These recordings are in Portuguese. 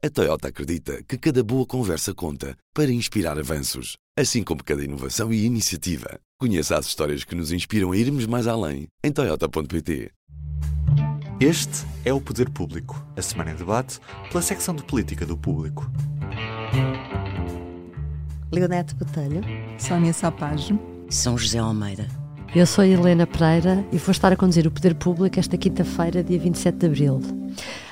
A Toyota acredita que cada boa conversa conta para inspirar avanços, assim como cada inovação e iniciativa. Conheça as histórias que nos inspiram a irmos mais além em Toyota.pt. Este é o Poder Público, a semana em debate pela secção de política do público. Leonete Botelho, Sónia Sapage, São José Almeida. Eu sou Helena Pereira e vou estar a conduzir o Poder Público esta quinta-feira, dia 27 de abril.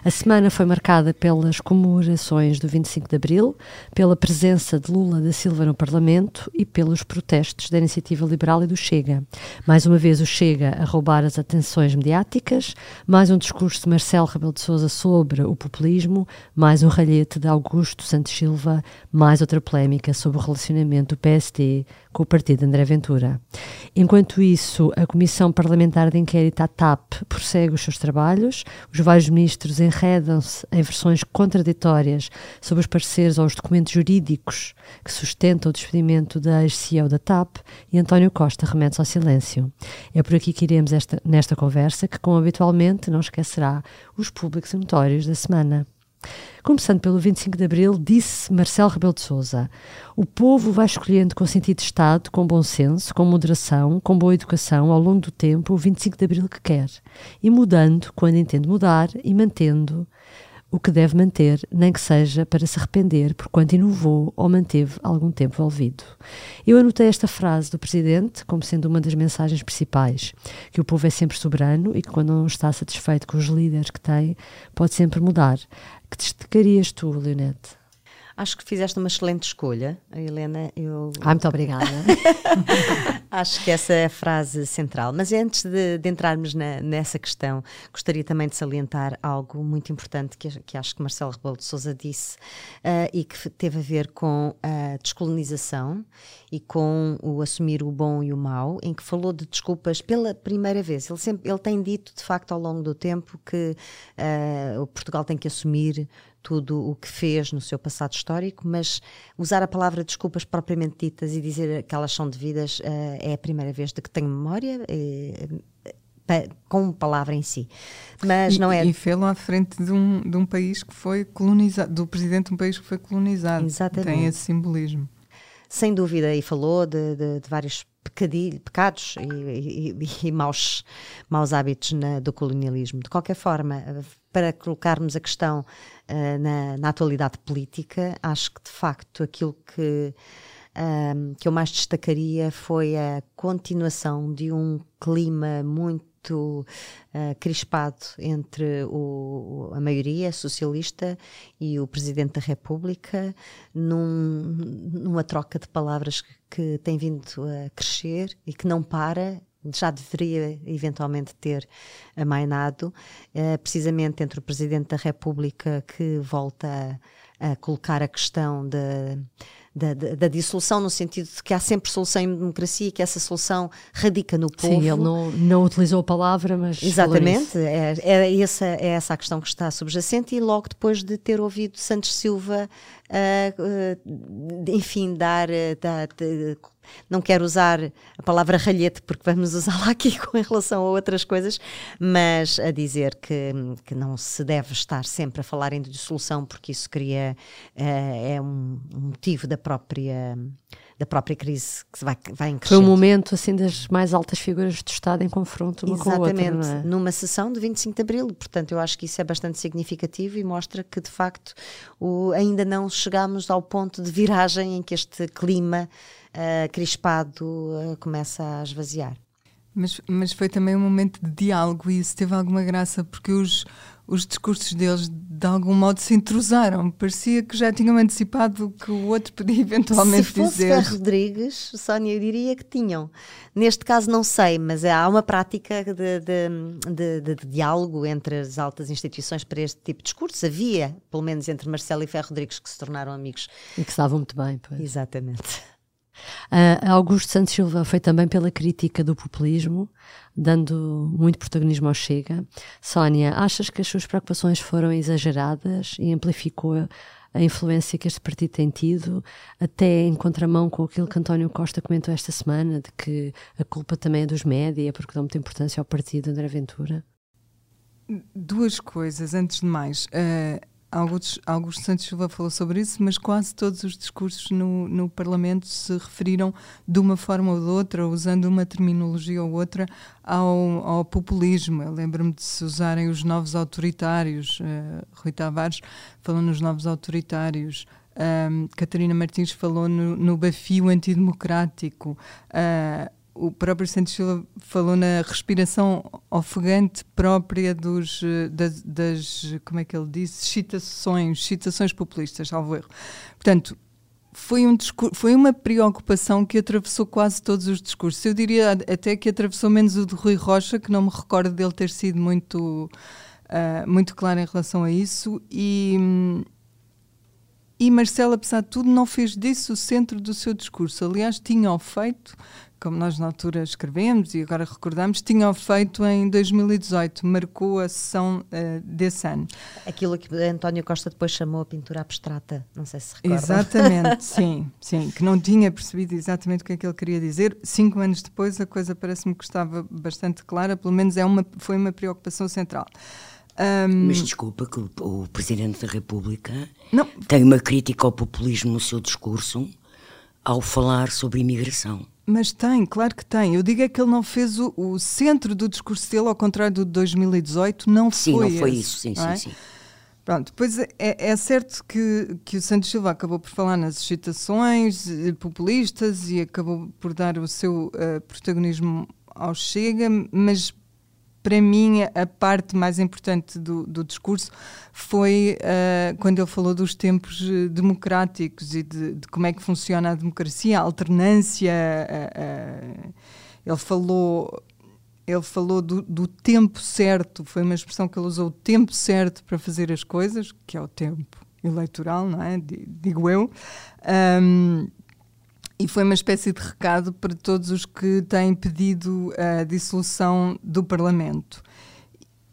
A semana foi marcada pelas comemorações do 25 de abril, pela presença de Lula da Silva no Parlamento e pelos protestos da Iniciativa Liberal e do Chega. Mais uma vez o Chega a roubar as atenções mediáticas, mais um discurso de Marcelo Rebelo de Sousa sobre o populismo, mais um ralhete de Augusto Santos Silva, mais outra polémica sobre o relacionamento do PSD com o partido André Ventura. Enquanto isso, a Comissão Parlamentar de Inquérito à TAP prossegue os seus trabalhos, os vários ministros enredam-se em versões contraditórias sobre os pareceres ou os documentos jurídicos que sustentam o despedimento da ex-CEO da TAP e António Costa remete ao silêncio. É por aqui que iremos esta, nesta conversa, que, como habitualmente, não esquecerá os públicos notórios da semana. Começando pelo 25 de Abril, disse Marcelo Rebelo de O povo vai escolhendo com sentido de Estado, com bom senso, com moderação, com boa educação, ao longo do tempo, o 25 de Abril que quer, e mudando quando entende mudar e mantendo o que deve manter, nem que seja para se arrepender por quanto inovou ou manteve algum tempo envolvido. Eu anotei esta frase do Presidente como sendo uma das mensagens principais, que o povo é sempre soberano e que quando não está satisfeito com os líderes que tem, pode sempre mudar. Que destacarias tu, Leonete? Acho que fizeste uma excelente escolha, Helena. Eu... Ah, muito obrigada. acho que essa é a frase central. Mas antes de, de entrarmos na, nessa questão, gostaria também de salientar algo muito importante que, que acho que Marcelo Rebelo de Sousa disse uh, e que teve a ver com a descolonização e com o assumir o bom e o mau, em que falou de desculpas pela primeira vez. Ele, sempre, ele tem dito, de facto, ao longo do tempo, que uh, o Portugal tem que assumir tudo o que fez no seu passado histórico, mas usar a palavra desculpas propriamente ditas e dizer que elas são devidas uh, é a primeira vez de que tenho memória. Uh, com palavra em si. Mas e, não é. E fê-lo à frente de um, de um país que foi colonizado, do presidente de um país que foi colonizado. Exatamente. Tem esse simbolismo. Sem dúvida, e falou de, de, de vários pecados e, e, e, maus, maus hábitos na, do colonialismo. De qualquer forma, para colocarmos a questão uh, na, na, atualidade política, acho que de facto aquilo que, um, que eu mais destacaria foi a continuação de um clima muito muito uh, crispado entre o, a maioria socialista e o Presidente da República, num, numa troca de palavras que, tem vindo a crescer e que não para já deveria eventualmente ter amainado, uh, precisamente entre o Presidente da República que volta a, a colocar a questão de da, da, da, dissolução, no sentido de que há sempre solução em democracia e que essa solução radica no povo. Sim, ele não, não utilizou a palavra, mas. Exatamente, é, é, essa, é essa a questão que está subjacente, e logo depois de ter ouvido Santos Silva, uh, enfim, dar. Uh, dar não quero usar a palavra ralhete porque vamos usá-la aqui com relação a outras coisas, mas a dizer que, que não se deve estar sempre a falar em dissolução porque isso cria uh, é um, um, motivo da própria da própria crise que vai, vai em Foi um momento assim das mais altas figuras do Estado em confronto uma Exatamente, com a outra, é? numa sessão de 25 de Abril, portanto eu acho que isso é bastante significativo e mostra que de facto o, ainda não chegámos ao ponto de viragem em que este clima uh, crispado uh, começa a esvaziar. Mas, mas foi também um momento de diálogo e isso teve alguma graça porque os, os discursos deles de algum modo se intrusaram. Parecia que já tinham antecipado o que o outro podia eventualmente se fosse dizer. Se Rodrigues, Sónia, eu diria que tinham. Neste caso não sei, mas há uma prática de, de, de, de, diálogo entre as altas instituições para este tipo de discurso. Havia, pelo menos entre Marcelo e Ferro Rodrigues, que se tornaram amigos. E que estavam muito bem. Pois. Exatamente. Uh, Augusto Santos Silva foi também pela crítica do populismo, dando muito protagonismo ao Chega. Sónia, achas que as suas preocupações foram exageradas e amplificou a influência que este partido tem tido, até em contramão com aquilo que António Costa comentou esta semana, de que a culpa também é dos média, porque dão muita importância ao partido André Ventura? Duas coisas, antes de mais. Uh, Augusto, Augusto Santos Silva falou sobre isso, mas quase todos os discursos no, no Parlamento se referiram de uma forma ou de outra, usando uma terminologia ou outra, ao, ao populismo. Eu lembro-me de se usarem os novos autoritários. Uh, Rui Tavares falou nos novos autoritários. Um, Catarina Martins falou no, no bafio antidemocrático. Uh, o próprio Santos Silva falou na respiração ofegante própria dos, eh, das, das, como é que ele disse, citações, citações populistas, salvo erro. Portanto, foi, um foi uma preocupação que atravessou quase todos os discursos. Eu diria até que atravessou menos o de Rui Rocha, que não me recordo dele ter sido muito, uh, muito claro em relação a isso. E, e Marcelo, apesar de tudo, não fez disso o centro do seu discurso. Aliás, tinha-o feito como nós na altura escrevemos e agora recordamos, tinham feito em 2018, marcou a sessão uh, desse ano. Aquilo que António Costa depois chamou a pintura abstrata, não sei se recorda. Exatamente, sim, sim, que não tinha percebido exatamente o que é que ele queria dizer. Cinco anos depois a coisa parece-me que estava bastante clara, pelo menos é uma, foi uma preocupação central. Um... Mas desculpa que o, o Presidente da República não. tem uma crítica ao populismo no seu discurso ao falar sobre imigração. Mas tem, claro que tem. Eu digo é que ele não fez o, o centro do discurso dele, ao contrário do de 2018, não sim, foi. Sim, não foi esse, isso, sim, sim, é? sim. Pronto, pois é, é, certo que, que o Santos Silva acabou por falar nas excitações eh, populistas e acabou por dar o seu uh, protagonismo ao Chega, mas para mim, a parte mais importante do, do discurso foi uh, quando ele falou dos tempos eh, democráticos e de, de, como é que funciona a democracia, a alternância. Uh, uh, ele falou. Ele falou do, do, tempo certo, foi uma expressão que ele usou, o tempo certo para fazer as coisas, que é o tempo eleitoral, não é? Digo eu. Um, e foi uma espécie de recado para todos os que têm pedido a dissolução do Parlamento.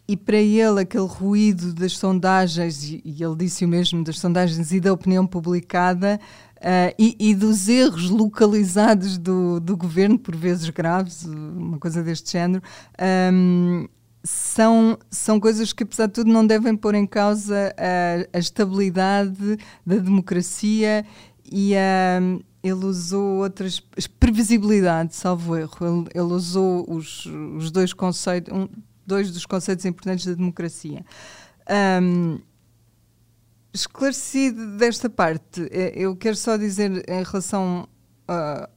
E para ele, aquele ruído das sondagens, e ele disse o mesmo, das sondagens e da opinião publicada, uh, e, e, dos erros localizados do, do governo, por vezes graves, uma coisa deste género, um, são, são coisas que, apesar de tudo, não devem pôr em causa a, a estabilidade da democracia e a ele usou outras previsibilidade, salvo erro. Ele, ele usou os, os dois conceitos, um, dois dos conceitos importantes da democracia. Um, esclarecido desta parte, eh, eu quero só dizer em relação a,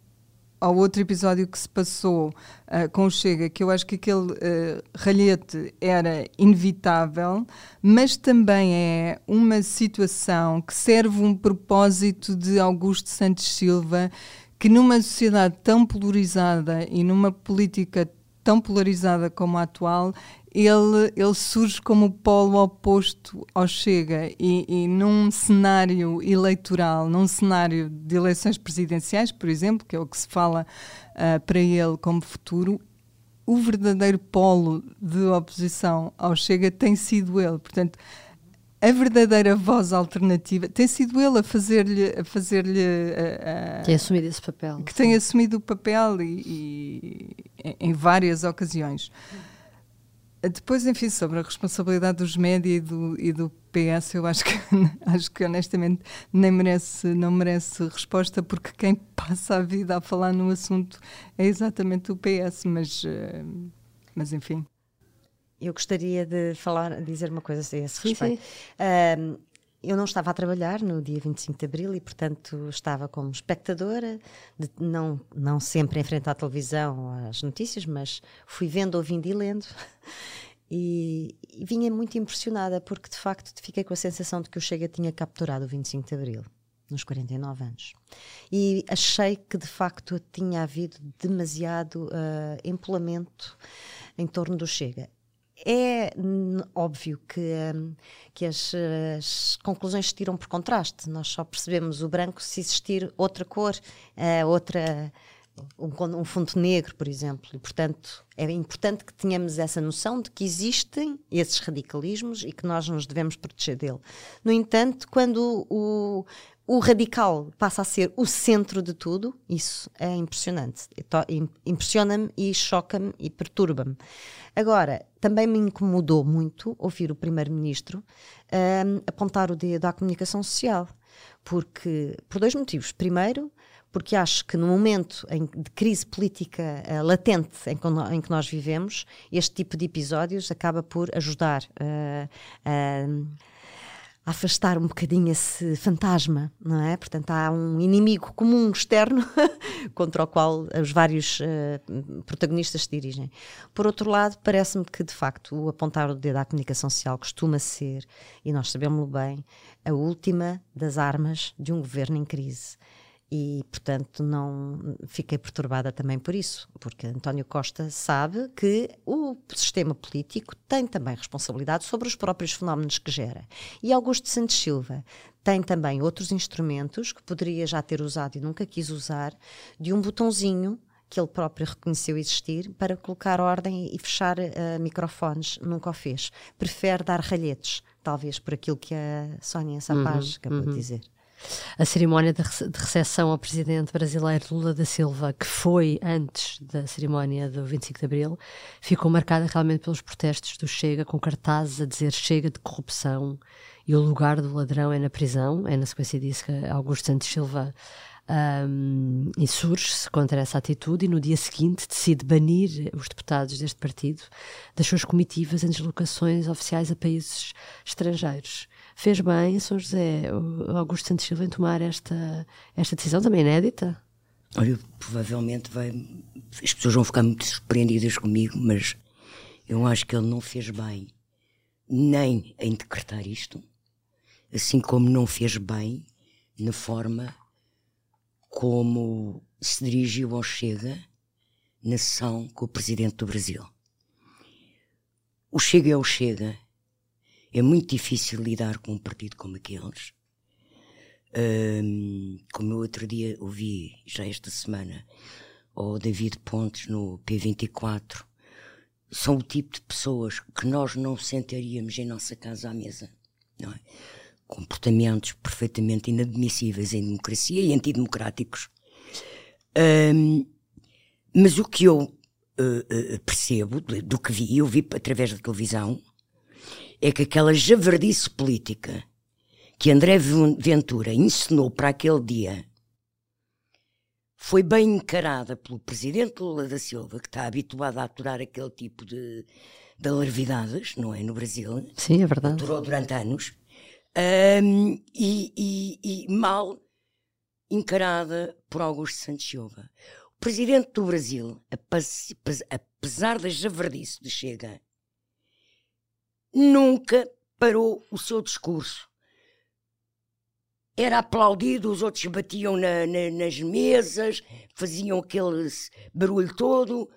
ao outro episódio que se passou uh, com o Chega, que eu acho que aquele uh, ralhete era inevitável, mas também é uma situação que serve um propósito de Augusto Santos Silva, que numa sociedade tão polarizada e numa política tão polarizada como a atual, ele, ele surge como o polo oposto ao Chega e, e, num cenário eleitoral, num cenário de eleições presidenciais, por exemplo, que é o que se fala uh, para ele como futuro, o verdadeiro polo de oposição ao Chega tem sido ele. Portanto, a verdadeira voz alternativa tem sido ele a fazer-lhe a fazer-lhe tem assumido esse papel que sim. tem assumido o papel e, e em várias ocasiões depois, enfim, sobre a responsabilidade dos média e do, e do PS, eu acho que, acho que honestamente nem merece, não merece resposta, porque quem passa a vida a falar no assunto é exatamente o PS, mas, eh, mas enfim. Eu gostaria de falar, dizer uma coisa a esse respeito. Sim, eu não estava a trabalhar no dia 25 de Abril e, portanto, estava como espectadora, de não, não sempre em frente à televisão, às notícias, mas fui vendo, ouvindo e lendo. E, e, vinha muito impressionada, porque de facto fiquei com a sensação de que o Chega tinha capturado o 25 de Abril, nos 49 anos. E achei que de facto tinha havido demasiado uh, empolamento em torno do Chega é óbvio que, um, que as, as, conclusões se tiram por contraste. Nós só percebemos o branco se existir outra cor, uh, outra, um, um fundo negro, por exemplo. E, portanto, é importante que tenhamos essa noção de que existem esses radicalismos e que nós nos devemos proteger dele. No entanto, quando o, o radical passa a ser o centro de tudo, isso é impressionante. Impressiona-me e choca-me e perturba-me. Agora, também me incomodou muito ouvir o Primeiro-Ministro um, apontar o dedo à comunicação social, porque por dois motivos. Primeiro, porque acho que no momento de crise política uh, latente em que, em que, nós vivemos, este tipo de episódios acaba por ajudar uh, uh, a afastar um bocadinho esse fantasma, não é? Portanto, há um inimigo comum externo contra o qual os vários uh, protagonistas se dirigem. Por outro lado, parece-me que, de facto, o apontar o dedo à comunicação social costuma ser, e nós sabemos bem, a última das armas de um governo em crise e, portanto, não fiquei perturbada também por isso, porque António Costa sabe que o sistema político tem também responsabilidade sobre os próprios fenómenos que gera. E Augusto Santos Silva tem também outros instrumentos que poderia já ter usado e nunca quis usar, de um botãozinho que ele próprio reconheceu existir para colocar ordem e fechar uh, microfones, nunca o fez. Prefere dar ralhetes, talvez por aquilo que a Sónia Sapaz uhum, acabou uhum. de dizer. A cerimónia de recepção ao presidente brasileiro Lula da Silva, que foi antes da cerimónia do 25 de Abril, ficou marcada realmente pelos protestos do Chega, com cartazes a dizer Chega de corrupção e o lugar do ladrão é na prisão. É na sequência disso que Augusto Santos Silva um, insurge-se contra essa atitude e no dia seguinte decide banir os deputados deste partido das suas comitivas em deslocações oficiais a países estrangeiros. Fez bem São José, Augusto Santos Silva, em tomar esta, esta decisão também inédita? Olha, provavelmente vai. As pessoas vão ficar muito surpreendidas comigo, mas eu acho que ele não fez bem nem em decretar isto, assim como não fez bem na forma como se dirigiu ao Chega na sessão com o presidente do Brasil. O Chega é o Chega é muito difícil lidar com um partido como aqueles. Um, como eu outro dia ouvi, já esta semana, o David Pontes no P24, são o tipo de pessoas que nós não sentaríamos em nossa casa à mesa, não é? Comportamentos perfeitamente inadmissíveis em democracia e antidemocráticos. Um, mas o que eu uh, uh, percebo do, que vi, eu vi através da televisão, é que aquela javardice política que André Ventura ensinou para aquele dia foi bem encarada pelo presidente Lula da Silva, que está habituado a aturar aquele tipo de, de alarvidades, não é? No Brasil. Sim, é verdade. Aturou durante anos. Um, e, e, e, mal encarada por Augusto Santos Silva. O presidente do Brasil, apesar da javardice de Chega, nunca parou o seu discurso. Era aplaudido, os outros batiam na, na, nas mesas, faziam aquele barulho todo.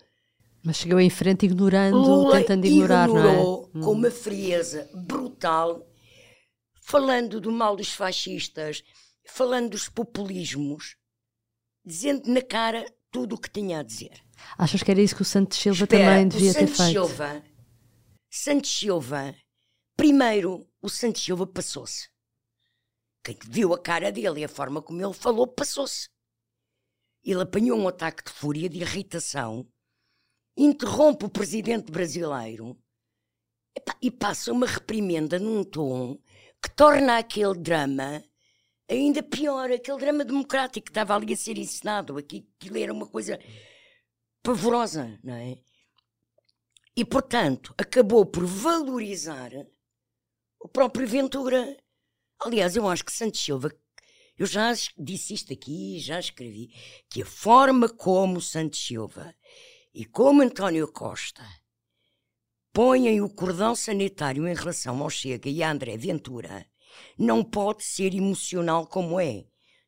Mas chegou em frente ignorando, Lula tentando ignorar, ignorou não é? com uma frieza brutal, falando do mal dos fascistas, falando dos populismos, dizendo na cara tudo o que tinha a dizer. Achas que era isso que o Santos Silva Espera, também devia ter feito? Silva Santos Silva, primeiro, o Santos Silva passou-se. Quem viu a cara dele e a forma como ele falou, passou-se. Ele apanhou um ataque de fúria, de irritação, interrompe o presidente brasileiro e passa uma reprimenda num tom que torna aquele drama ainda pior, aquele drama democrático que estava ali a ser ensinado. Aquilo era uma coisa pavorosa, não é? E, portanto, acabou por valorizar o próprio Ventura. Aliás, eu acho que Santos Silva, eu já disse isto aqui, já escrevi, que a forma como Santos Silva e como António Costa põem o cordão sanitário em relação ao Chega e a André Ventura não pode ser emocional como é.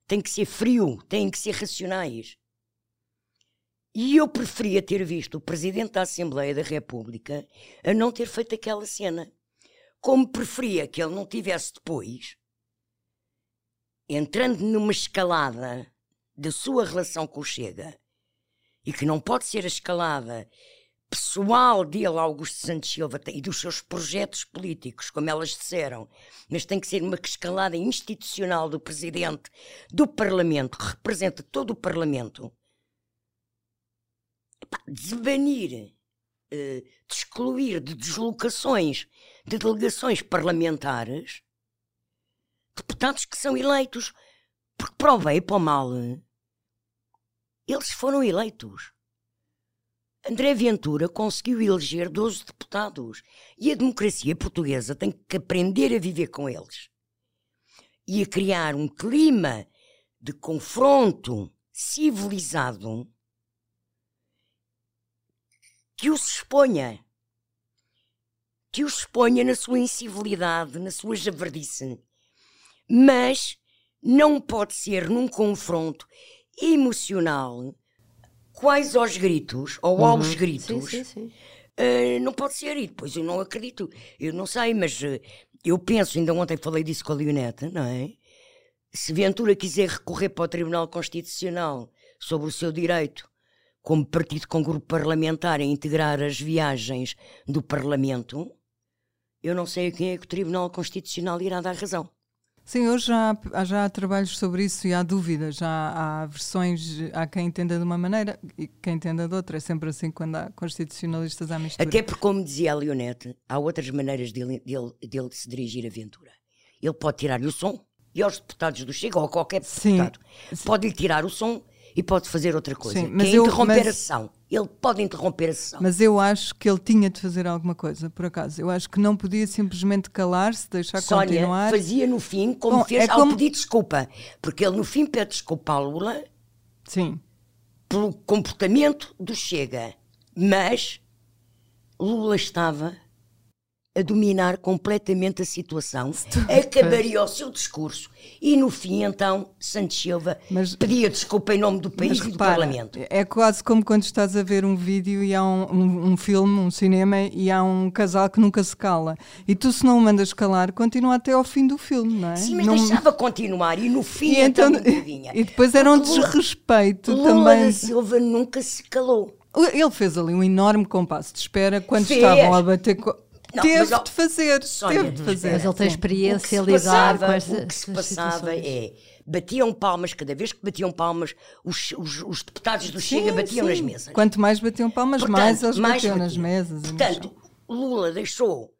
Tem que ser frio, tem que ser racionais. E eu preferia ter visto o Presidente da Assembleia da República a não ter feito aquela cena. Como preferia que ele não tivesse depois, entrando numa escalada da sua relação com o Chega, e que não pode ser a escalada pessoal dele, Augusto Santos Silva, e dos seus projetos políticos, como elas disseram, mas tem que ser uma escalada institucional do presidente do Parlamento, que representa todo o Parlamento, Epá, desbanir, eh, de excluir de deslocações de delegações parlamentares deputados que são eleitos, porque para o bem e para o mal, eles foram eleitos. André Ventura conseguiu eleger 12 deputados e a democracia portuguesa tem que aprender a viver com eles e a criar um clima de confronto civilizado que os exponha, que os exponha na sua incivilidade, na sua javardice, mas não pode ser num confronto emocional quais aos gritos, ou Uhum. aos gritos, Sim, sim, sim. eh, não pode ser. E depois eu não acredito, eu não sei, mas eh, eu penso, ainda ontem falei disso com a Leoneta, não é? Se Ventura quiser recorrer para o Tribunal Constitucional sobre o seu direito, como partido com grupo parlamentar, a integrar as viagens do Parlamento, eu não sei a quem é que o Tribunal Constitucional irá dar razão. Sim, hoje já há, já há trabalhos sobre isso e há dúvidas, já há versões, há quem entenda de uma maneira e quem entenda de outra. É sempre assim quando há constitucionalistas à mistura. Até porque, como dizia a Leonete, há outras maneiras dele, dele, dele se dirigir a Ventura. Ele pode tirar-lhe o som, e aos deputados do Chega, ou a qualquer deputado, pode-lhe tirar o som e pode fazer outra coisa, Sim, que mas é eu- interromper mas- a sessão. Ele pode interromper a sessão. Mas eu acho que ele tinha de fazer alguma coisa, por acaso. Eu acho que não podia simplesmente calar-se, deixar Sónia continuar. fazia no fim, como Bom, fez é ao como- pedir desculpa. Porque ele no fim pede desculpa à Lula Sim. pelo comportamento do Chega. Mas Lula estava a dominar completamente a situação, acabaria o seu discurso e no fim então Santos Silva Mas- pedia desculpa em nome do país e do repara, Parlamento. é quase como quando estás a ver um vídeo e há um, um, um filme, um cinema, e há um casal que nunca se cala. E tu, se não o mandas calar, continua até ao fim do filme, não é? Sim, mas Não- deixava continuar e no fim E, então, então, e depois era um Lula- desrespeito Lula também. da Silva nunca se calou. Ele fez ali um enorme compasso de espera quando Fez. estavam a bater. Co... Não, teve de fazer, Sónia, teve de fazer. Mas ele tem experiência a lidar passava, com esta, o que se passava é batiam palmas, cada vez que batiam palmas, os, os, os deputados do Chega Sim, batiam sim. nas mesas. Quanto mais batiam palmas, Portanto, mais eles mais batiam nas batiam. mesas. e no Portanto. Lula deixou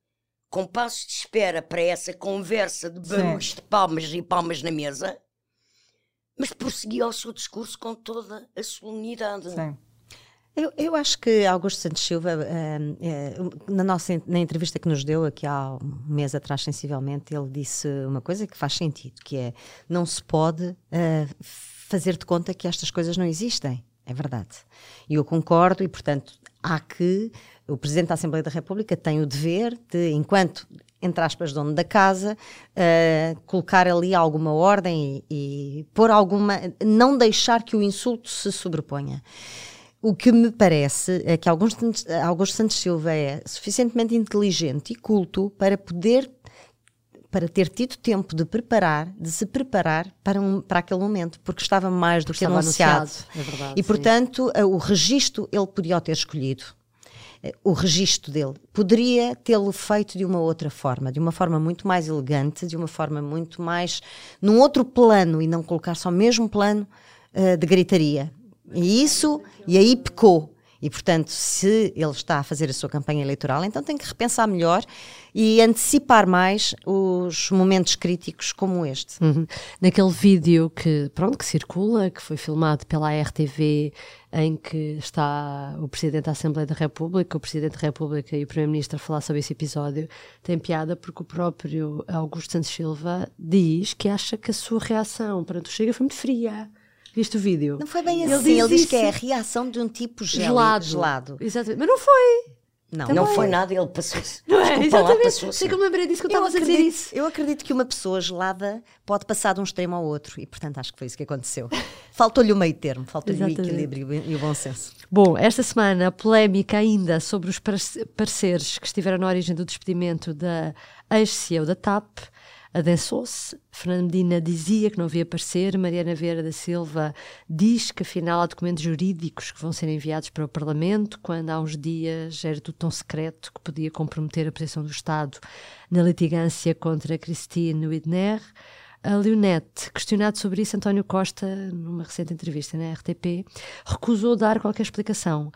compassos de espera para essa conversa de barulhos Sim. de palmas e palmas na mesa, mas prosseguia o seu discurso com toda a solenidade. Sim. Eu, eu acho que Augusto Santos Silva, hum, eh, na nossa na entrevista que nos deu aqui há um mês atrás, sensivelmente, ele disse uma coisa que faz sentido, que é não se pode eh, fazer de conta que estas coisas não existem. É verdade. E eu concordo, e portanto há que o Presidente da Assembleia da República tem o dever de, enquanto entre aspas, dono da casa, eh, colocar ali alguma ordem e, e pôr alguma. não deixar que o insulto se sobreponha. O que me parece é que Augusto, Santos- Augusto Santos Silva é suficientemente inteligente e culto para poder para ter tido tempo de preparar, de se preparar para, um, para aquele momento, porque estava mais do que anunciado. anunciado, é verdade, e sim. portanto, o registro ele podia o ter escolhido. Eh, O registro dele poderia tê-lo feito de uma outra forma, de uma forma muito mais elegante, de uma forma muito mais num outro plano e não colocar só o mesmo plano eh, de gritaria. Isso, e aí pecou. E, portanto, se ele está a fazer a sua campanha eleitoral, então tem que repensar melhor e antecipar mais os momentos críticos como este. Uhum. Naquele vídeo que, pronto, que circula, que foi filmado pela RTV, em que está o Presidente da Assembleia da República, o Presidente da República e o Primeiro-Ministro a falar sobre esse episódio, tem piada porque o próprio Augusto Santos Silva diz que acha que a sua reação perante o Chega foi muito fria. Viste o vídeo? Não foi bem Ele assim. diz Ele diz que é a reação de um tipo gélido, gelado. gelado. Exatamente. Mas não foi. Não, Não foi nada, ele passou-se. Não é? Desculpa lá, Exatamente. passou-se. Sei que eu me lembrei disso que eu estava a dizer isso. eu acredito que uma pessoa gelada pode passar de um extremo ao outro e, portanto, acho que foi isso que aconteceu. Faltou-lhe o meio termo, faltou-lhe o equilíbrio e o bom senso. Bom, esta semana a polémica ainda sobre os pareceres que estiveram na origem do despedimento da ex-CEO da TAP. Adensou-se. Fernando Medina dizia que não havia parecer, Mariana Vieira da Silva diz que afinal há documentos jurídicos que vão ser enviados para o Parlamento, quando há uns dias era tudo tão secreto que podia comprometer a posição do Estado na litigância contra Christine Widner. A Leonete, questionado sobre isso, António Costa, numa recente entrevista na RTP, recusou dar qualquer explicação.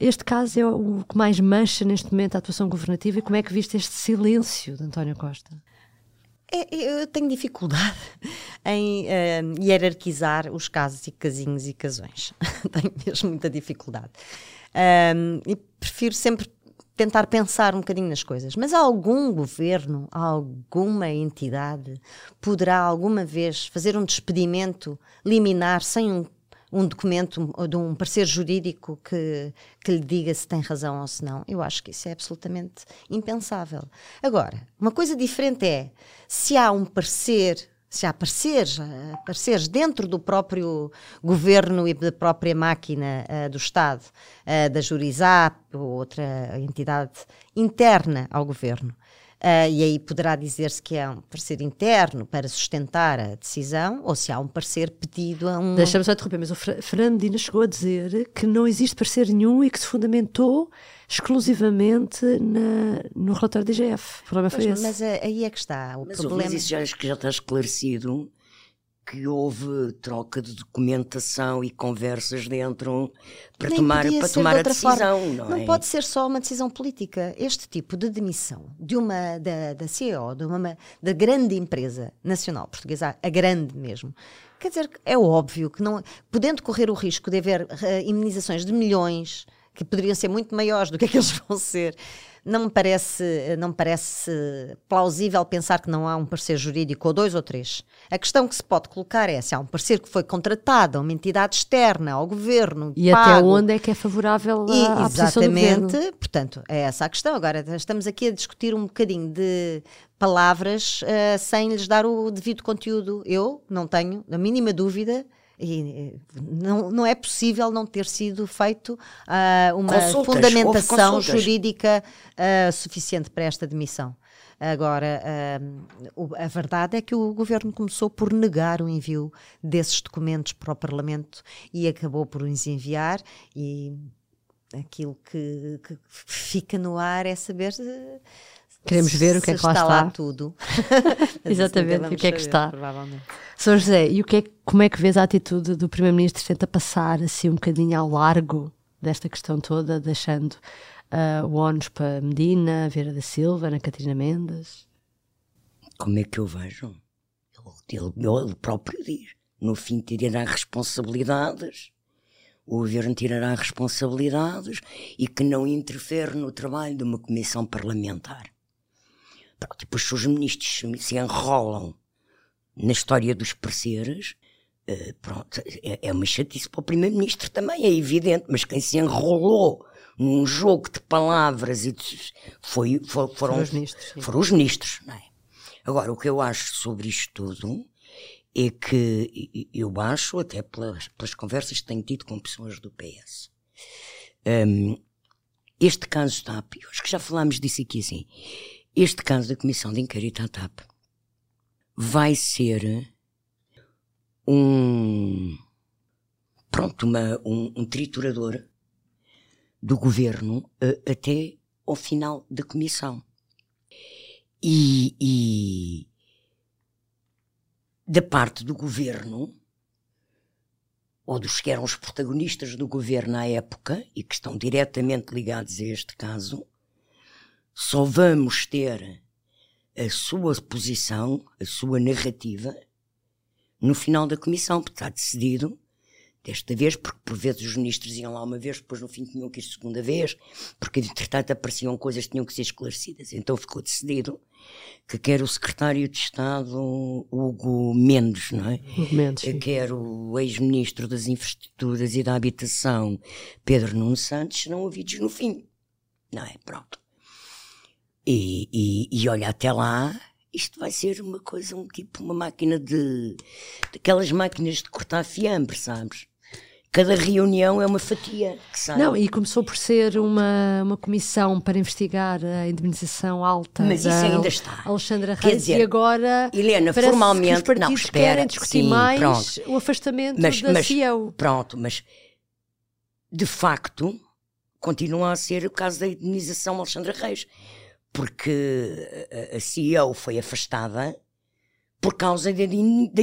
Este caso é o que mais mancha neste momento a atuação governativa e como é que viste este silêncio de António Costa? É, eu tenho dificuldade em uh, hierarquizar os casos e casinhos e casões. tenho mesmo muita dificuldade. Um, e prefiro sempre tentar pensar um bocadinho nas coisas. Mas algum governo, alguma entidade poderá alguma vez fazer um despedimento liminar sem um um documento de um parecer jurídico que, que lhe diga se tem razão ou se não. Eu acho que isso é absolutamente impensável. Agora, uma coisa diferente é se há um parecer se há pareceres, pareceres dentro do próprio governo e da própria máquina uh, do Estado, uh, da Jurizap ou outra entidade interna ao governo, Uh, e aí poderá dizer-se que é um parecer interno para sustentar a decisão ou se há um parecer pedido a um. Deixa-me só interromper, mas o Fernando Medina chegou a dizer que não existe parecer nenhum e que se fundamentou exclusivamente na, no relatório da IGF. O problema foi esse. Mas eh, aí é que está. O mas, problema... mas isso já, já está esclarecido que houve troca de documentação e conversas dentro para Nem tomar, para tomar a decisão. Forma. Não, não é? pode ser só uma decisão política. Este tipo de demissão de uma da, da CEO, de uma da grande empresa nacional portuguesa, a grande mesmo, quer dizer, é óbvio que não, podendo correr o risco de haver uh, imunizações de milhões que poderiam ser muito maiores do que aqueles vão ser não me parece, não me parece plausível pensar que não há um parecer jurídico ou dois ou três. A questão que se pode colocar é se há um parecer que foi contratado a uma entidade externa, ao governo. E pago, até onde é que é favorável à, e, à Exatamente, portanto, é essa a questão. Agora, estamos aqui a discutir um bocadinho de palavras uh, sem lhes dar o devido conteúdo. Eu não tenho a mínima dúvida e não, não é possível não ter sido feito uh, uma consultas, fundamentação jurídica uh, suficiente para esta demissão. Agora, uh, a verdade é que o governo começou por negar o envio desses documentos para o Parlamento e acabou por os enviar e aquilo que, que fica no ar é saber Queremos ver o que é que lá está. está. lá tudo. Exatamente, o que é que está. Sr. José, e o que é, como é que vês a atitude do Primeiro-Ministro? Tenta passar assim um bocadinho ao largo desta questão toda, deixando uh, o ONU para Medina, Vera da Silva, Ana Catarina Mendes? Como é que eu vejo? Ele, ele, ele próprio diz. No fim tirará responsabilidades o governo tirará responsabilidades e que não interfere no trabalho de uma comissão parlamentar. Pronto, depois se os ministros se enrolam na história dos parceiros, uh, pronto, é, é uma chatice para o primeiro-ministro também, é evidente, mas quem se enrolou num jogo de palavras e de, foi, foi, foram, foram, os ministros, foram os ministros, não é? Agora, o que eu acho sobre isto tudo é que eu acho, até pelas, pelas conversas que tenho tido com pessoas do PS, um, este caso TAP, acho que já falámos disso aqui assim, este caso da Comissão de Inquérito à TAP vai ser um, pronto, uma, um, um triturador do governo uh, até ao final da comissão. E, e, da parte do governo, ou dos que eram os protagonistas do governo à época e que estão diretamente ligados a este caso, só vamos ter a sua posição, a sua narrativa, no final da comissão, porque está decidido, desta vez, porque por vezes os ministros iam lá uma vez, depois no fim tinham que ir segunda vez, porque entretanto apareciam coisas que tinham que ser esclarecidas. Então ficou decidido que quer o secretário de Estado Hugo Mendes, não é? Hugo Mendes, sim. quer o ex-ministro das Infraestruturas e da Habitação Pedro Nuno Santos, serão ouvidos no fim. Não é? Pronto. E, e, e olha, até lá, isto vai ser uma coisa, um tipo, uma máquina de. daquelas máquinas de cortar fiambre, sabes? Cada reunião é uma fatia que sai. Não, e começou por ser uma, uma comissão para investigar a indemnização alta Mas isso da ainda está. Alexandra Quer Reis dizer, e agora Helena, formalmente- que os não, espera, querem discutir sim, mais pronto. o afastamento mas, da mas CEO. pronto, mas de facto continua a ser o caso da indenização Alexandra Reis, porque a- CEO foi afastada por causa da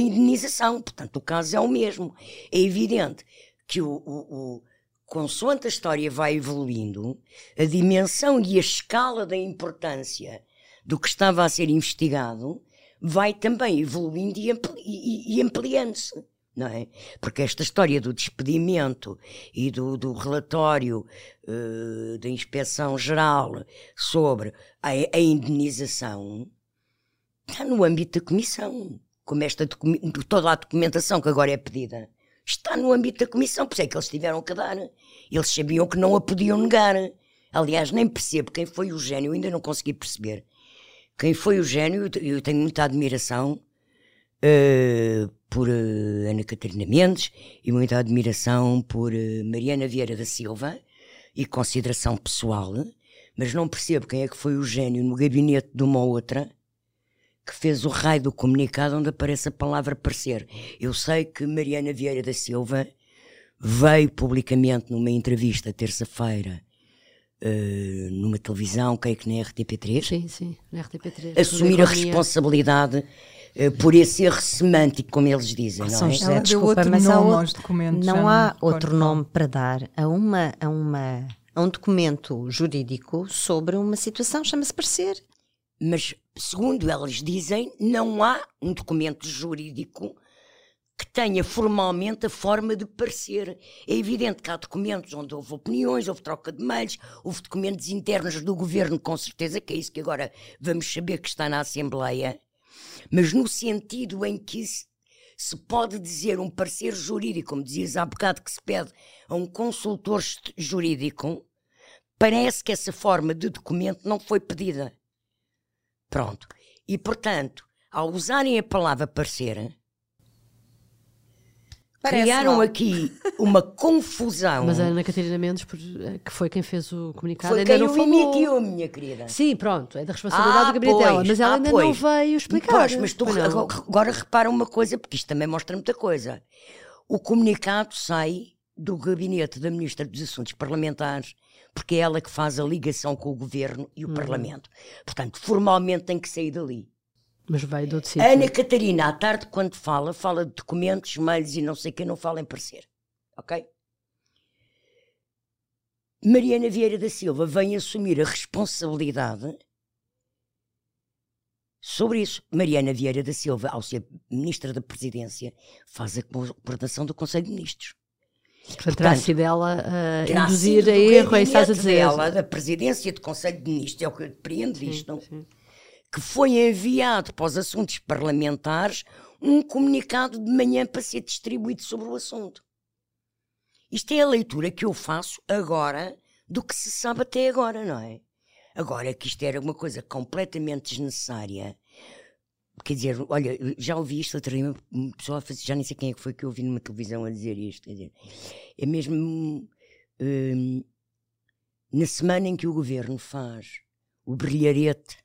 indenização, portanto o caso é o mesmo. É evidente que o, o, o consoante a história vai evoluindo, a dimensão e a escala da importância do que estava a ser investigado vai também evoluindo e, ampli- e- e ampliando-se. Não é? Porque esta história do despedimento e do, do relatório eh, da Inspeção Geral sobre a, a indenização está no âmbito da Comissão. Como esta toda a documentação que agora é pedida está no âmbito da Comissão, por isso é que eles tiveram que dar. Eles sabiam que não a podiam negar. Aliás, nem percebo quem foi o gênio, ainda não consegui perceber. Quem foi o gênio, eu tenho muita admiração eh, por eh, Ana Catarina Mendes e muita admiração por eh, Mariana Vieira da Silva e consideração pessoal, mas não percebo quem é que foi o gênio no gabinete de uma ou outra que fez o raio do comunicado onde aparece a palavra parecer. Eu sei que Mariana Vieira da Silva veio publicamente numa entrevista terça-feira eh, numa televisão, creio que na RTP3, Sim, sim, na RTP3. assumir a responsabilidade por esse erro semântico, como eles dizem, não São é? José, Ela desculpa, outro mas há nome outro- aos documentos, Não não há outro nome para dar a, uma, a, uma, a um documento jurídico sobre uma situação, chama-se parecer. Mas, segundo elas dizem, não há um documento jurídico que tenha formalmente a forma de parecer. É evidente que há documentos onde houve opiniões, houve troca de mails, houve documentos internos do governo, com certeza, que é isso que agora vamos saber que está na Assembleia. Mas no sentido em que se, pode dizer um parecer jurídico, como dizias há bocado, que se pede a um consultor jurídico, parece que essa forma de documento não foi pedida. Pronto. E, portanto, ao usarem a palavra parecer, Parece criaram mal. aqui uma confusão. Mas a Ana Catarina Mendes, eh, que foi quem fez o comunicado, Foi ainda quem não o falou. minha querida. Sim, pronto, é da responsabilidade Ah, do gabinete pois, dela, mas ela ah, ainda pois. não veio explicar. Pois, mas tu não. agora, repara uma coisa, porque isto também mostra muita coisa. O comunicado sai do gabinete da Ministra dos Assuntos Parlamentares, porque é ela que faz a ligação com o Governo e o Uhum. Parlamento. Portanto, formalmente tem que sair dali. Mas veio de outro sítio. Ana Catarina, à tarde, quando fala, fala de documentos, mails e não sei o que, não fala em parecer. Ok? Mariana Vieira da Silva vem assumir a responsabilidade sobre isso. Mariana Vieira da Silva, ao ser Ministra da Presidência, faz a coordenação do Conselho de Ministros. Portanto, terá sido ela Terá induzir a erro, é isso que estás a dizer. Dela, da Presidência do Conselho de Ministros, é o que eu depreendo disto, não? sim. Que foi enviado para os assuntos parlamentares um comunicado de manhã para ser distribuído sobre o assunto. Isto é a leitura que eu faço agora do que se sabe até agora, não é? Agora que isto era uma coisa completamente desnecessária. Quer dizer, olha, já ouvi isto outra vez, uma fazer, já nem sei quem é que foi que eu ouvi numa televisão a dizer isto. Quer dizer, é mesmo hum, na semana em que o governo faz o brilharete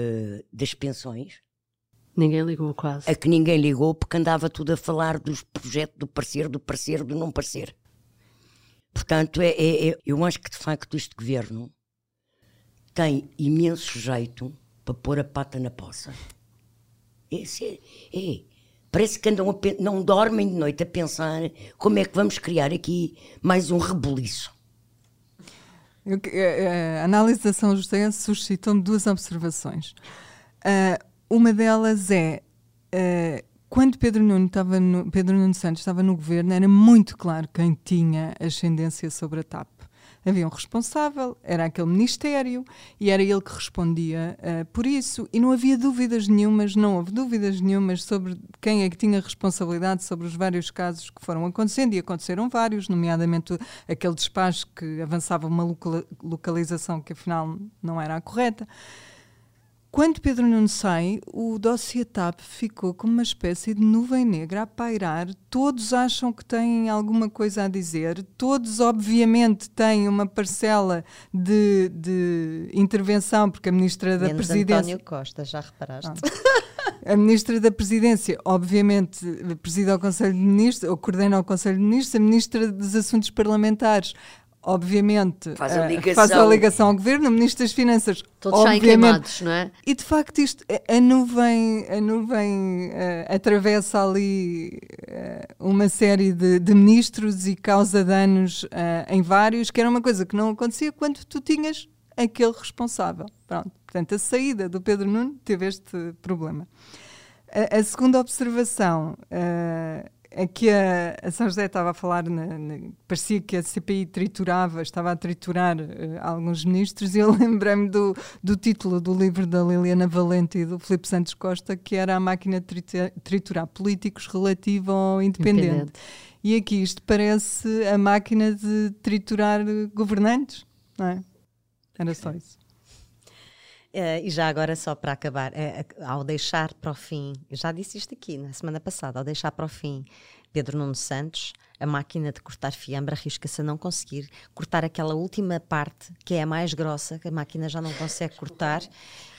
eh, das pensões, Ninguém ligou quase. a que ninguém ligou porque andava tudo a falar dos projetos, do parecer, do parecer, do não parecer. Portanto, é, é- é- eu acho que de facto este governo tem imenso jeito para pôr a pata na poça. Esse é, é. Parece que andam a não dormem de noite a pensar como é que vamos criar aqui mais um rebuliço. Que- eh, a análise da São José suscitou-me duas observações. Ah, uma delas é ah, quando Pedro Nuno, estava no, Pedro Nuno Santos estava no governo, era muito claro quem tinha ascendência sobre a TAP. Havia um responsável, era aquele ministério, e era ele que respondia ah, por isso, e não havia dúvidas nenhumas, não houve dúvidas nenhumas sobre quem é que tinha responsabilidade sobre os vários casos que foram acontecendo, e aconteceram vários, nomeadamente aquele despacho que avançava uma loca- localização que afinal não era a correta. Quando Pedro Nuno sai, o dossiê TAP ficou como uma espécie de nuvem negra a pairar. Todos acham que têm alguma coisa a dizer, todos, obviamente, têm uma parcela de, de intervenção, porque a Ministra da Menos Presidência. António Costa, já reparaste? A Ministra da Presidência, obviamente, preside ao Conselho de Ministros, ou coordena o Conselho de Ministros, a Ministra dos Assuntos Parlamentares, obviamente, Faz a eh, ligação. faz a ligação ao Governo, o Ministro das Finanças, Todos saem obviamente. queimados, não é? E de facto isto, a- a nuvem, a nuvem eh, atravessa ali eh, uma série de, de ministros e causa danos eh, em vários, que era uma coisa que não acontecia quando tu tinhas aquele responsável. Pronto. Portanto, a saída do Pedro Nuno teve este problema. A, a segunda observação eh, que a, a São José estava a falar, na- na- parecia que a CPI triturava, estava a triturar eh, alguns ministros, e eu lembrei-me do, do título do livro da Liliana Valente e do Filipe Santos Costa, que era A Máquina de Trita- Triturar Políticos relativo ao independente. Independente. E aqui isto parece a máquina de triturar governantes, não é? Era só isso. Eh, e já agora, só para acabar, eh, eh, ao deixar para o fim, eu já disse isto aqui na semana passada, ao deixar para o fim Pedro Nuno Santos, a máquina de cortar fiambre arrisca-se a não conseguir cortar aquela última parte, que é a mais grossa, que a máquina já não consegue cortar.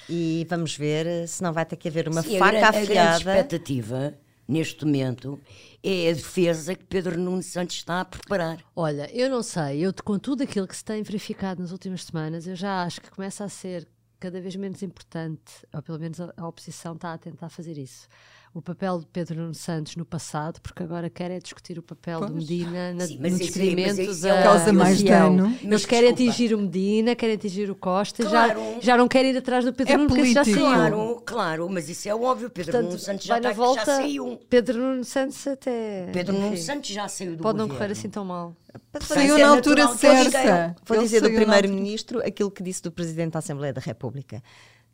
E vamos ver se não vai ter que haver uma Sim, a faca a grande afiada. expectativa, neste momento, é a defesa que Pedro Nuno Santos está a preparar. Olha, eu não sei, eu com tudo aquilo que se tem verificado nas últimas semanas, eu já acho que começa a ser cada vez menos importante, ou pelo menos a, a oposição está a tentar fazer isso. O papel de Pedro Nuno Santos no passado, porque agora quer é discutir o papel de Pois. Medina na, Sim, mas no isso aí- mas despedimento isso é da o- Causa mais dano. Eles Mas querem desculpa. atingir o Medina, querem atingir o Costa, Claro. já, já não querem ir atrás do Pedro É Nuno, porque esse já político. saiu. Claro, claro, mas isso é óbvio. Pedro Portanto, Nuno Santos já, está, volta, já saiu. Pedro Nuno Santos até... Pedro Nuno enfim, Santos já saiu do Pode não governo. correr assim tão mal. Saiu ser na altura certa. Vou dizer do saiu Primeiro-Ministro aquilo que disse do Presidente da Assembleia da República.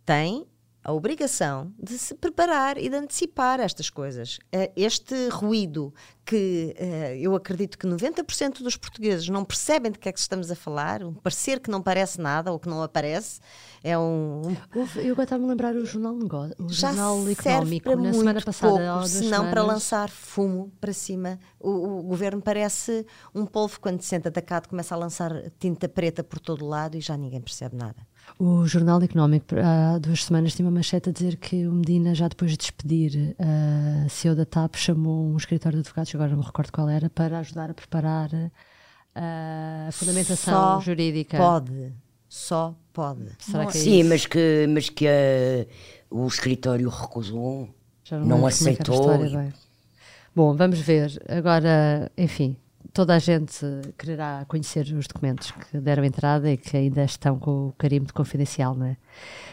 Tem a obrigação de se preparar e de antecipar estas coisas. Eh, Este ruído que eh, eu acredito que 90% dos portugueses não percebem de que é que estamos a falar, um parecer que não parece nada ou que não aparece, é um, Eu agora estava-me a lembrar o Jornal o já Jornal Económico, na semana passada. pouco, senão para lançar fumo para cima. O, o governo parece um polvo quando se sente atacado, começa a lançar tinta preta por todo lado e já ninguém percebe nada. O Jornal Económico, há duas semanas, tinha uma manchete a dizer que o Medina, já depois de despedir a CEO da TAP, chamou um escritório de advogados, agora não me recordo qual era, para ajudar a preparar a fundamentação Só jurídica. Pode, só pode. Será que é Sim, isso? mas que, mas que eh, o escritório recusou. Já não como é aceitou e-. Bom, vamos ver. Agora, enfim, toda a gente quererá conhecer os documentos que deram entrada e que ainda estão com o carimbo de confidencial, não é?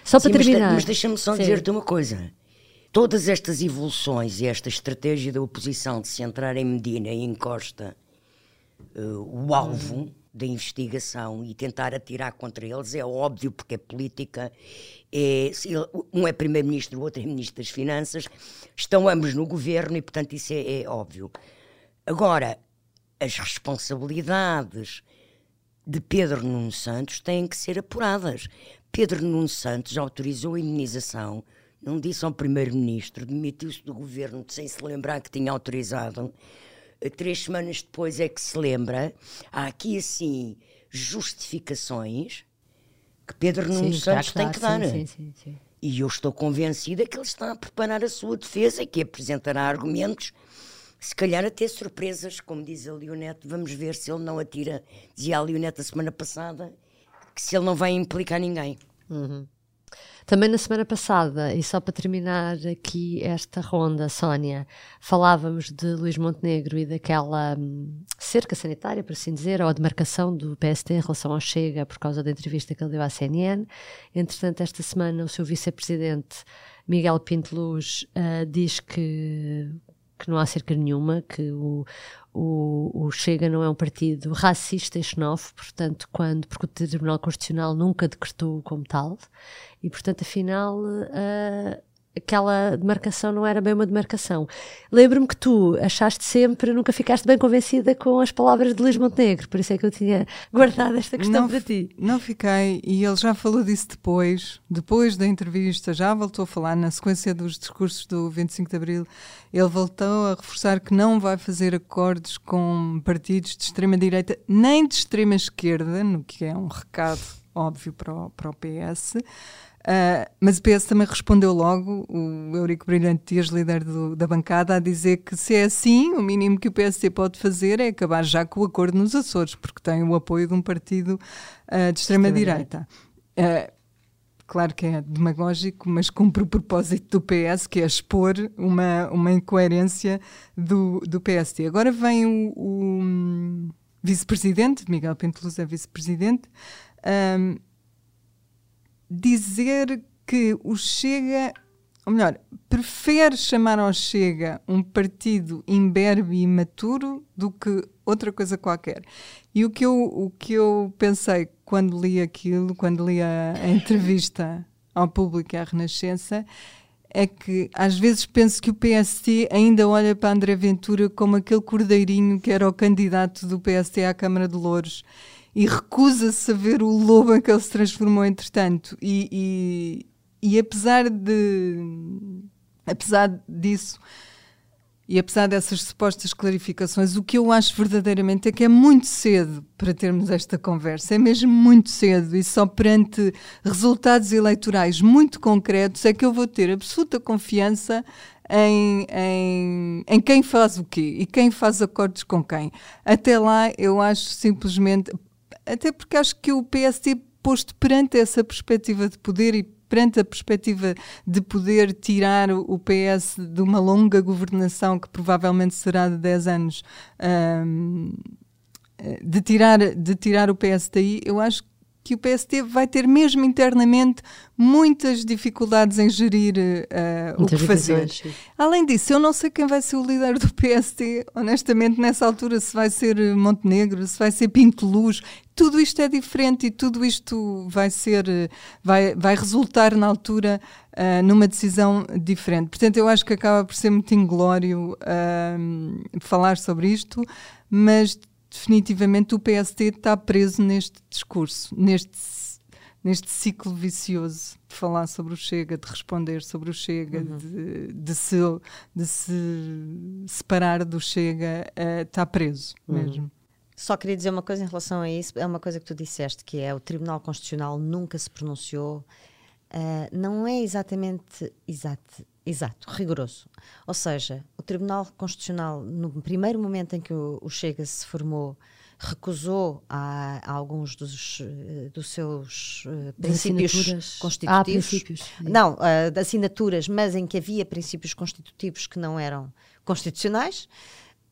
Só Sim, para mas terminar. Mas, deixa-me só dizer-te uma coisa. Todas estas evoluções e esta estratégia da oposição de se entrar em Medina e em Costa, eh, o alvo da investigação e tentar atirar contra eles é óbvio, porque é política. É, um é primeiro-ministro, o outro é ministro das Finanças, estão ambos no governo e, portanto, isso é, é óbvio. Agora, as responsabilidades de Pedro Nuno Santos têm que ser apuradas. Pedro Nuno Santos autorizou a indenização, não disse ao Primeiro-Ministro, demitiu-se do governo sem se lembrar que tinha autorizado. Eh, Três semanas depois é que se lembra. Há aqui, assim, justificações que Pedro Nuno Sim, Santos tem que dar, sim, sim. E eu estou convencida que ele está a preparar a sua defesa e que apresentará argumentos, se calhar até surpresas, como diz a Leonete. Vamos ver se ele não atira, dizia a Leonete a semana passada, que se ele não vai implicar ninguém. Também na semana passada, e só para terminar aqui esta ronda, Sónia, falávamos de Luís Montenegro e daquela hum, cerca sanitária, por assim dizer, ou a demarcação do PST em relação ao Chega por causa da entrevista que ele deu à CNN. Entretanto, esta semana, o seu vice-presidente Miguel Pinto Luz ah, diz que que não há cerca nenhuma, que o, o, o Chega não é um partido racista e xenófobo, portanto, quando, porque o Tribunal Constitucional nunca decretou como tal, e portanto, afinal, ah, aquela demarcação não era bem uma demarcação. Lembro-me que tu achaste sempre, nunca ficaste bem convencida com as palavras de Luís Montenegro, por isso é que eu tinha guardado esta questão não, para ti. Não fiquei, e ele já falou disso depois, depois da entrevista, já voltou a falar na sequência dos discursos do 25 de Abril, ele voltou a reforçar que não vai fazer acordos com partidos de extrema-direita, nem de extrema-esquerda, no que é um recado óbvio para o, para o PS, Uh, mas o PS também respondeu logo, o Eurico Brilhante Dias, líder do, da bancada, a dizer que se é assim, o mínimo que o PSD pode fazer é acabar já com o acordo nos Açores, porque tem o apoio de um partido uh, de extrema-direita. Uh, claro que é demagógico, mas cumpre o propósito do PS, que é expor uma, uma incoerência do, do PSD. Agora vem o, o vice-presidente, Miguel Penteluz é vice-presidente, um, dizer que o Chega, ou melhor, prefere chamar ao Chega um partido imberbe e imaturo do que outra coisa qualquer. E o que eu, o que eu pensei quando li aquilo, quando li a, a entrevista ao público e à Renascença, é que às vezes penso que o PST ainda olha para André Ventura como aquele cordeirinho que era o candidato do PST à Câmara de Louros e recusa-se a ver o lobo em que ele se transformou entretanto. E, e, e apesar de apesar disso e apesar dessas supostas clarificações, o que eu acho verdadeiramente é que é muito cedo para termos esta conversa, é mesmo muito cedo, e só perante resultados eleitorais muito concretos é que eu vou ter absoluta confiança em, em, em quem faz o quê e quem faz acordos com quem. Até lá, eu acho simplesmente até porque acho que o PSD, posto perante essa perspectiva de poder e perante a perspectiva de poder tirar o PS de uma longa governação que provavelmente será de 10 anos, um, de, tirar, de tirar o PS daí, eu acho que o PST vai ter mesmo internamente muitas dificuldades em gerir uh, o que fazer. Além disso, eu não sei quem vai ser o líder do PST, honestamente, nessa altura, se vai ser Montenegro, se vai ser Pinto Luz, tudo isto é diferente e tudo isto vai ser, vai, vai resultar na altura uh, numa decisão diferente. Portanto, eu acho que acaba por ser muito inglório uh, falar sobre isto, mas definitivamente o PST está preso neste discurso, neste, neste ciclo vicioso de falar sobre o Chega, de responder sobre o Chega, uhum. de, de, se, de se separar do Chega, uh, está preso uhum. mesmo. Só queria dizer uma coisa em relação a isso, é uma coisa que tu disseste, que é o Tribunal Constitucional nunca se pronunciou, uh, não é exatamente exato, exato, rigoroso. Ou seja, o Tribunal Constitucional, no primeiro momento em que o, o Chega se formou, recusou a, a alguns dos, uh, dos seus uh, princípios constitutivos. Ah, princípios. Não, uh, de assinaturas, mas em que havia princípios constitutivos que não eram constitucionais.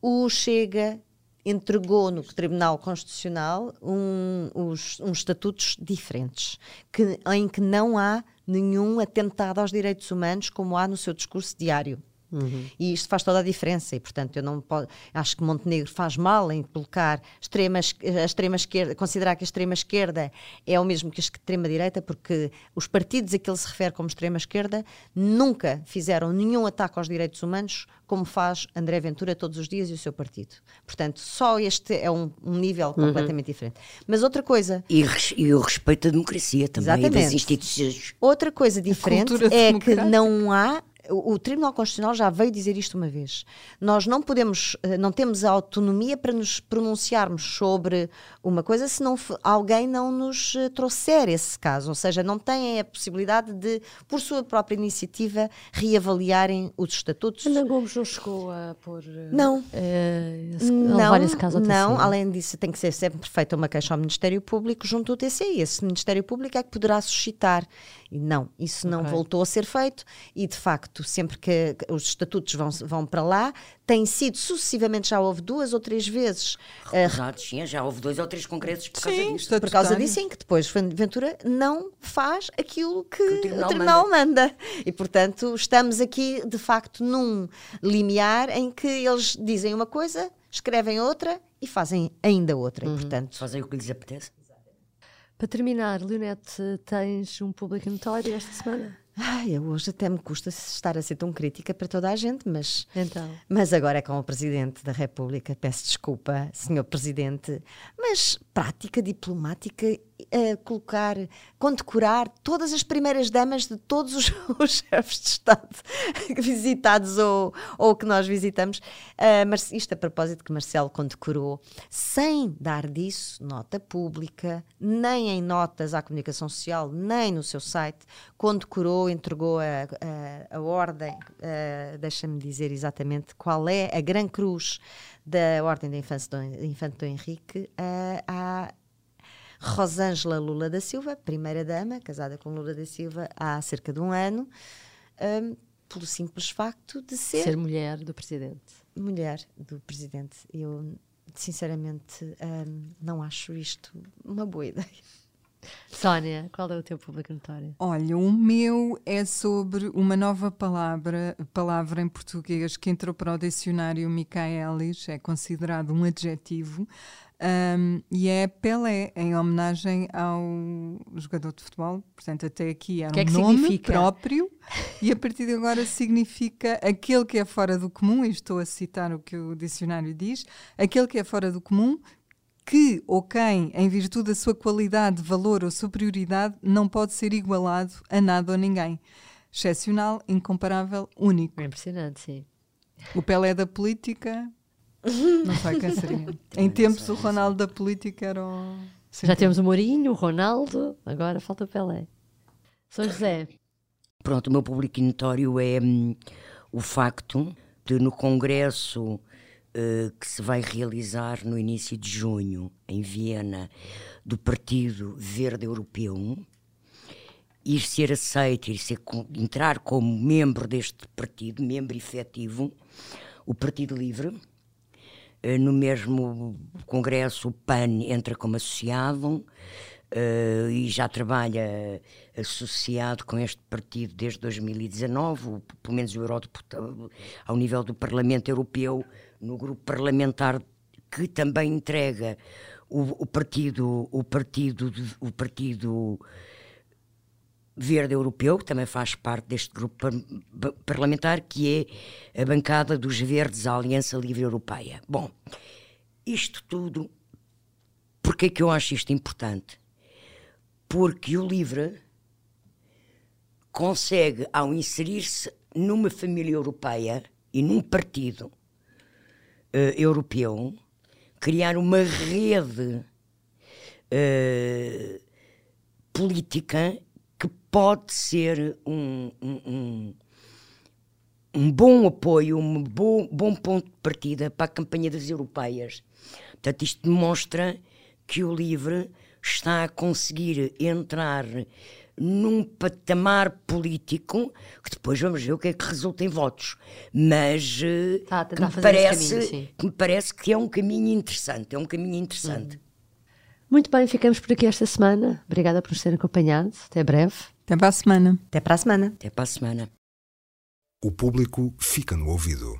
O Chega entregou no Tribunal Constitucional um, uns, uns estatutos diferentes, que, em que não há nenhum atentado aos direitos humanos como há no seu discurso diário. Uhum. E isto faz toda a diferença, e portanto eu não posso, acho que Montenegro faz mal em colocar extrema, a extrema esquerda, considerar que a extrema esquerda é o mesmo que a extrema direita, porque os partidos a que ele se refere como extrema esquerda nunca fizeram nenhum ataque aos direitos humanos como faz André Ventura todos os dias e o seu partido. Portanto, só este é um, um nível uhum. completamente diferente. Mas outra coisa. E, e, o respeito à democracia também, Exatamente. das instituições. Outra coisa diferente é que não há o, Tribunal Constitucional já veio dizer isto uma vez. Nós não podemos, eh, não temos a autonomia para nos pronunciarmos sobre uma coisa se não, alguém não nos eh, trouxer esse caso. Ou seja, não têm a possibilidade de, por sua própria iniciativa, reavaliarem os estatutos. Ana Gomes não chegou a pôr. Eh, não. esse, não, esse caso não. Além disso, tem que ser sempre feita uma queixa ao Ministério Público junto ao TCI. Esse Ministério Público é que poderá suscitar e não, isso não okay. voltou a ser feito e, de facto, sempre que os estatutos vão, vão para lá, tem sido sucessivamente, já houve duas ou três vezes. Recusados, uh, sim, já houve dois ou três congressos por causa sim, disso. Por causa disso, em que depois Ventura não faz aquilo que, que o Tribunal, o tribunal manda. manda. E, portanto, estamos aqui, de facto, num limiar em que eles dizem uma coisa, escrevem outra e fazem ainda outra. Uhum. E, portanto, fazem o que lhes apetece. Para terminar, Leonete, tens um público notório esta semana? Ai, eu hoje até me custa estar a ser tão crítica para toda a gente, mas, Então. mas agora é com o Presidente da República. Peço desculpa, Senhor Presidente, mas prática diplomática, eh, colocar, condecorar todas as primeiras damas de todos os, os chefes de Estado visitados ou, ou que nós visitamos. Ah, mas isto a propósito que Marcelo condecorou, sem dar disso nota pública, nem em notas à comunicação social, nem no seu site, condecorou, entregou a, a, a ordem, ah, deixa-me dizer exatamente qual é a Gran Cruz da Ordem da Infância do, Infante do Henrique ah, à Rosângela Lula da Silva, primeira-dama, casada com Lula da Silva há cerca de um ano, ah, pelo simples facto de ser, Ser mulher do presidente. mulher do presidente. Eu, sinceramente, hum, não acho isto uma boa ideia. Sónia, qual é o teu público notório? Olha, o meu é sobre uma nova palavra, palavra em português que entrou para o dicionário Michaelis, é considerado um adjetivo, um, e é Pelé, em homenagem ao jogador de futebol. Portanto, até aqui era Que é um que nome significa? próprio, e a partir de agora significa aquele que é fora do comum, e estou a citar o que o dicionário diz, aquele que é fora do comum, que ou quem, em virtude da sua qualidade, valor ou superioridade, não pode ser igualado a nada ou ninguém. Excepcional, incomparável, único. É impressionante, sim. O Pelé da política, não sei quem seria. em tempos, o Ronaldo da política era o. Já temos o Mourinho, o Ronaldo, agora falta o Pelé. São José, Pronto, o meu público notório é hum, o facto de no congresso eh, que se vai realizar no início de junho, em Viena, do Partido Verde Europeu, ir ser aceito, ir ser, entrar como membro deste partido, membro efetivo, o Partido Livre. Eh, No mesmo congresso, o PAN entra como associado eh, e já trabalha associado com este partido desde 2019, o- pelo menos o eurodeputado, ao nível do Parlamento Europeu, no grupo parlamentar que também entrega o, o partido, o partido, o partido Verde Europeu, que também faz parte deste grupo parlamentar, que é a bancada dos Verdes, a Aliança Livre Europeia. Bom, isto tudo, porque é que eu acho isto importante? Porque o Livre consegue, ao inserir-se numa família europeia e num partido eh, europeu, criar uma rede eh, política que pode ser um, um, um, um bom apoio, um bom, bom ponto de partida para a campanha das europeias. Portanto, isto demonstra que o LIVRE está a conseguir entrar num patamar político que depois vamos ver o que é que resulta em votos. Mas eh, Está a que, me parece, caminho, que me parece que é um caminho interessante. É um caminho interessante. muito bem, ficamos por aqui esta semana. Obrigada por nos terem acompanhado. Até breve. Até para a semana. Até para a semana. Até para a semana. O público fica no ouvido.